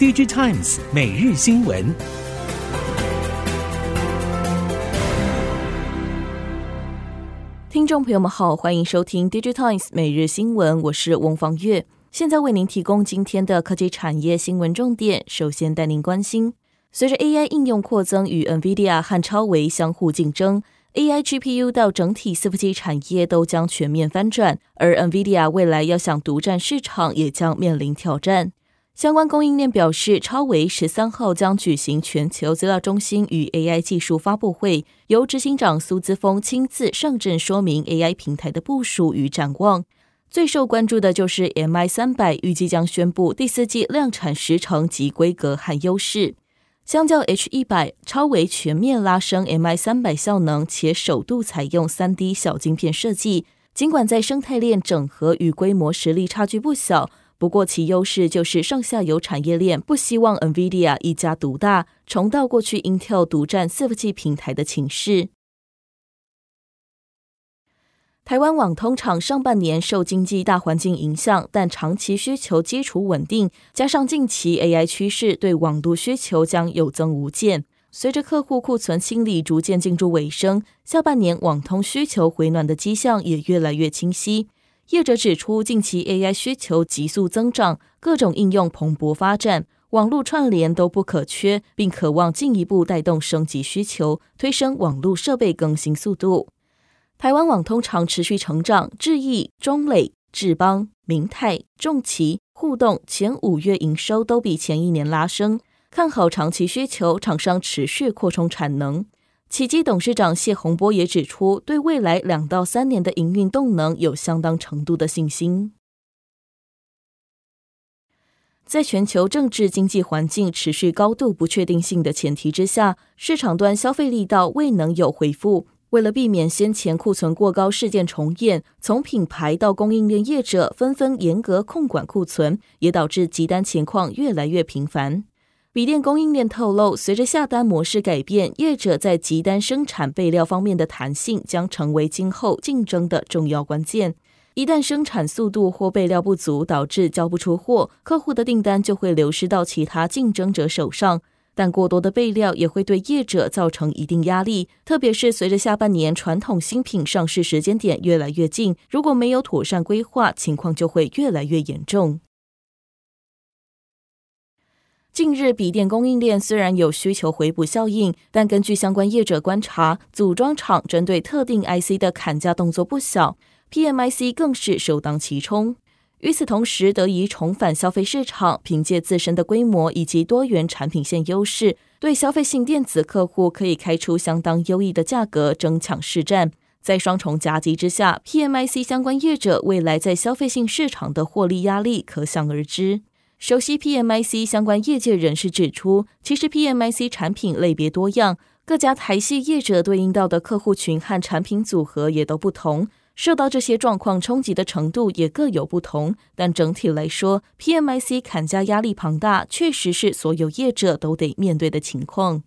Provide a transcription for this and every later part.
DigiTimes 每日新闻。听众朋友们好，欢迎收听 DigiTimes 每日新闻，我是翁方月，现在为您提供今天的科技产业新闻重点。首先带您关心，随着 AI 应用扩增与 NVIDIA 和超微相互竞争。AI GPU 到整体伺服器产业都将全面翻转，而 NVIDIA 未来要想独占市场，也将面临挑战。相关供应链表示，超维十三号将举行全球资料中心与 AI 技术发布会，由执行长苏姿峰亲自上阵说明 AI 平台的部署与展望。最受关注的就是 MI 三百，预计将宣布第四季量产时程及规格和优势。相较 H 一百，超维全面拉升 MI 三百效能，且首度采用三 D 小晶片设计。尽管在生态链整合与规模实力差距不小，不过其优势就是上下游产业链不希望 NVIDIA 一家独大，重蹈过去 Intel 独占伺服器平台的情势。台湾网通厂上半年受经济大环境影响，但长期需求基础稳定，加上近期 AI 趋势，对网络需求将有增无减。随着客户库存清理逐渐进入尾声，下半年网通需求回暖的迹象也越来越清晰。业者指出，近期 AI 需求急速增长，各种应用蓬勃发展，网络串联都不可缺，并渴望进一步带动升级需求，推升网络设备更新速度。台湾网通厂持续成长，智易、中磊、智邦、明泰、重奇、互动前五月营收都比前一年拉升，看好长期需求，厂商持续扩充产能。奇迹董事长谢洪波也指出，对未来两到三年的营运动能有相当程度的信心。在全球政治经济环境持续高度不确定性的前提之下，市场端消费力道未能有回复。为了避免先前库存过高事件重演，从品牌到供应链业者纷纷严格控管库存，也导致急单情况越来越频繁。笔电供应链透露，随着下单模式改变，业者在集单生产备料方面的弹性将成为今后竞争的重要关键。一旦生产速度或备料不足，导致交不出货，客户的订单就会流失到其他竞争者手上。但过多的备料也会对业者造成一定压力，特别是随着下半年传统新品上市时间点越来越近，如果没有妥善规划，情况就会越来越严重。近日，笔电供应链虽然有需求回补效应，但根据相关业者观察，组装厂针对特定 IC 的砍价动作不小，PMIC 更是首当其冲。与此同时，得以重返消费市场，凭借自身的规模以及多元产品线优势，对消费性电子客户可以开出相当优异的价格，争抢市占。在双重夹击之下，PMIC 相关业者未来在消费性市场的获利压力可想而知。熟悉 PMIC 相关业界人士指出，其实 PMIC 产品类别多样，各家台系业者对应到的客户群和产品组合也都不同。受到这些状况冲击的程度也各有不同，但整体来说，PMIC 砍价压力庞大，确实是所有业者都得面对的情况。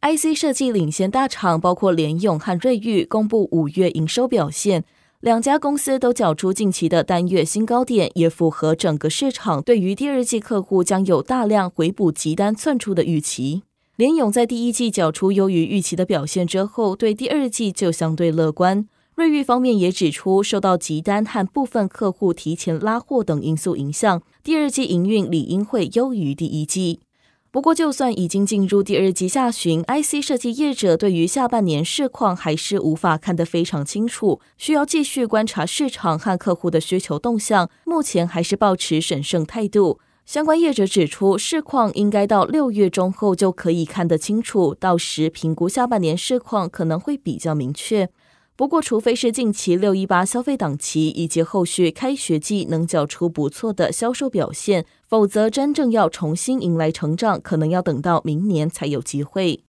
IC 设计领先大厂包括联咏和瑞昱公布五月营收表现，两家公司都缴出近期的单月新高点，也符合整个市场对于第二季客户将有大量回补急单窜出的预期。联咏在第一季缴出优于预期的表现之后，对第二季就相对乐观。瑞昱方面也指出，受到急单和部分客户提前拉货等因素影响，第二季营运理应会优于第一季。不过，就算已经进入第二季下旬，IC 设计业者对于下半年市况还是无法看得非常清楚，需要继续观察市场和客户的需求动向。目前还是保持审慎态度。相关业者指出，市况应该到六月中后就可以看得清楚，到时评估下半年市况可能会比较明确。不过，除非是近期六一八消费档期以及后续开学季能缴出不错的销售表现，否则真正要重新迎来成长，可能要等到明年才有机会。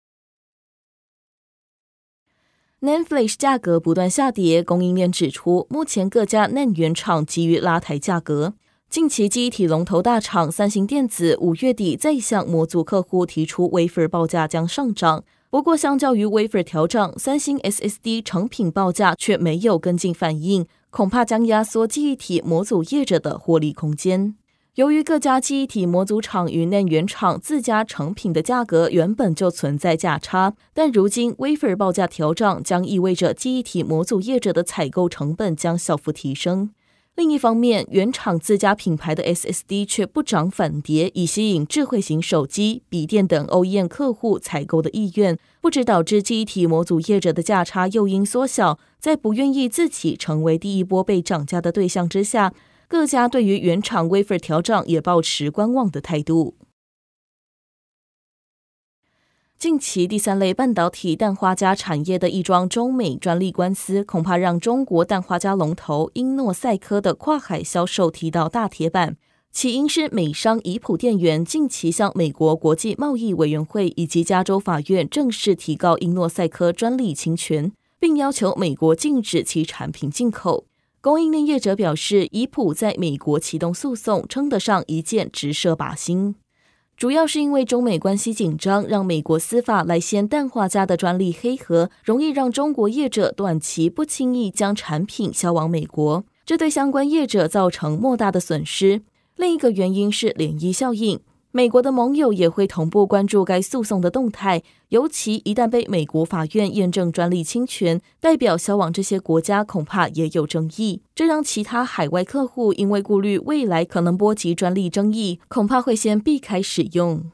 NAND Flash 价格不断下跌，供应链指出，目前各家 Nan 原厂急于拉抬价格。近期记忆体龙头大厂三星电子五月底再向模组客户提出 Wafer 报价将上涨，不过相较于 Wafer 调涨，三星 SSD 成品报价却没有跟进反应，恐怕将压缩记忆体模组业者的获利空间。由于各家记忆体模组厂与内原厂自家成品的价格原本就存在价差，但如今 wafer 报价调涨，将意味着记忆体模组业者的采购成本将小幅提升。另一方面，原厂自家品牌的 SSD 却不涨反跌，以吸引智慧型手机、笔电等 OEM 客户采购的意愿，不止导致记忆体模组业者的价差诱因缩小，在不愿意自己成为第一波被涨价的对象之下。各家对于原厂 wafer 调涨也保持观望的态度。近期第三类半导体氮化镓产业的一桩中美专利官司，恐怕让中国氮化镓龙头英诺赛科的跨海销售提到大铁板。起因是美商怡普电源近期向美国国际贸易委员会以及加州法院正式提告英诺赛科专利侵权，并要求美国禁止其产品进口。供应链业者表示，怡普在美国启动诉讼，称得上一箭直射靶心。主要是因为中美关系紧张，让美国司法来先淡化家的专利黑盒，容易让中国业者短期不轻易将产品销往美国，这对相关业者造成莫大的损失。另一个原因是涟漪效应。美国的盟友也会同步关注该诉讼的动态，尤其一旦被美国法院验证专利侵权，代表销往这些国家恐怕也有争议。这让其他海外客户因为顾虑未来可能波及专利争议，恐怕会先避开使用。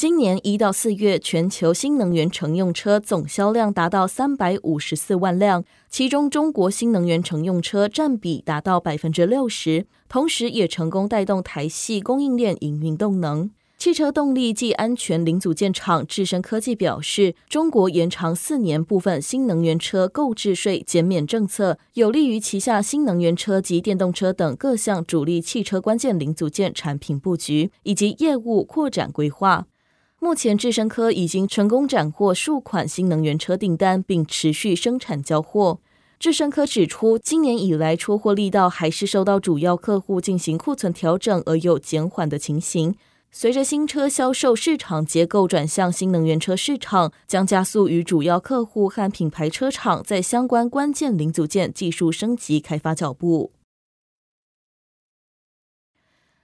今年一到四月，全球新能源乘用车总销量达到三百五十四万辆，其中中国新能源乘用车占比达到百分之六十，同时也成功带动台系供应链营运动能。汽车动力暨安全零组件厂智深科技表示，中国延长四年部分新能源车购置税减免政策，有利于旗下新能源车及电动车等各项主力汽车关键零组件产品布局以及业务扩展规划。目前，智深科已经成功斩获数款新能源车订单，并持续生产交货。智深科指出，今年以来出货力道还是受到主要客户进行库存调整而有减缓的情形。随着新车销售市场结构转向新能源车市场，将加速与主要客户和品牌车厂在相关关键零组件技术升级开发脚步。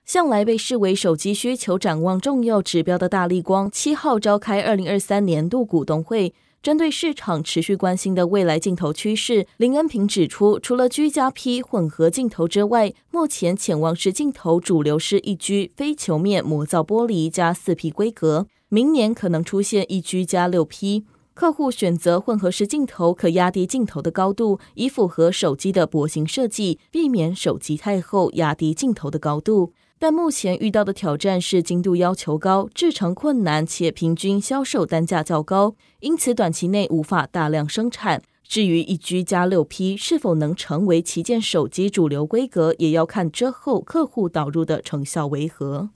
向来被视为手机需求展望重要指标的大力光，七号召开二零二三年度股东会，针对市场持续关心的未来镜头趋势，林恩平指出，除了居家 P 混合镜头之外，目前潜望式镜头主流是一居非球面磨造玻璃加四 P 规格，明年可能出现一居加六 P。客户选择混合式镜头，可压低镜头的高度，以符合手机的薄型设计，避免手机太厚压低镜头的高度。但目前遇到的挑战是精度要求高、制成困难，且平均销售单价较高，因此短期内无法大量生产。至于一居加六 P 是否能成为旗舰手机主流规格，也要看之后客户导入的成效为何。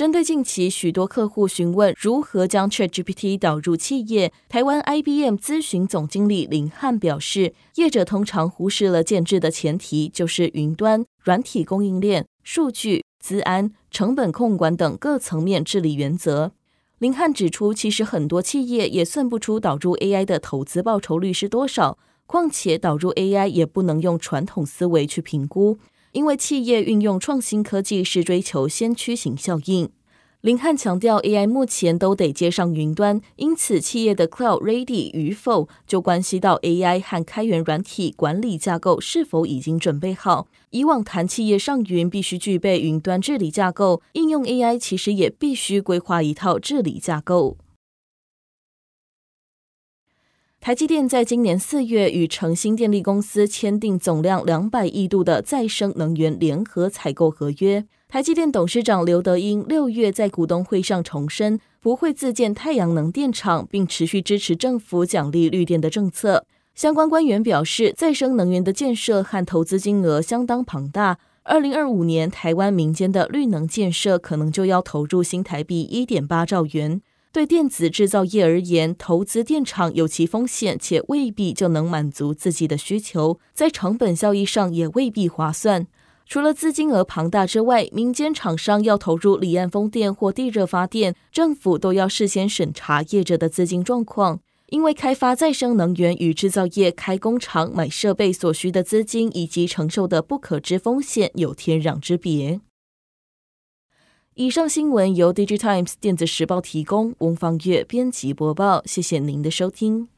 针对近期许多客户询问如何将 ChatGPT 导入企业，台湾 IBM 咨询总经理林汉表示，业者通常忽视了建置的前提，就是云端、软体供应链、数据、资安、成本控管等各层面治理原则。林汉指出，其实很多企业也算不出导入 AI 的投资报酬率是多少，况且导入 AI 也不能用传统思维去评估。因为企业运用创新科技是追求先驱型效应。林汉强调，AI 目前都得接上云端，因此企业的 Cloud Ready 与否，就关系到 AI 和开源软体管理架构是否已经准备好。以往谈企业上云必须具备云端治理架构，应用 AI 其实也必须规划一套治理架构。台积电在今年四月与诚兴电力公司签订总量两百亿度的再生能源联合采购合约。台积电董事长刘德英六月在股东会上重申，不会自建太阳能电厂，并持续支持政府奖励绿电的政策。相关官员表示，再生能源的建设和投资金额相当庞大，二零二五年台湾民间的绿能建设可能就要投入新台币一点八兆元。对电子制造业而言，投资电厂有其风险，且未必就能满足自己的需求，在成本效益上也未必划算。除了资金额庞大之外，民间厂商要投入离岸风电或地热发电，政府都要事先审查业者的资金状况。因为开发再生能源与制造业开工厂、买设备所需的资金以及承受的不可知风险有天壤之别。以上新闻由《DigiTimes 电子时报》提供，翁方月编辑播报。谢谢您的收听。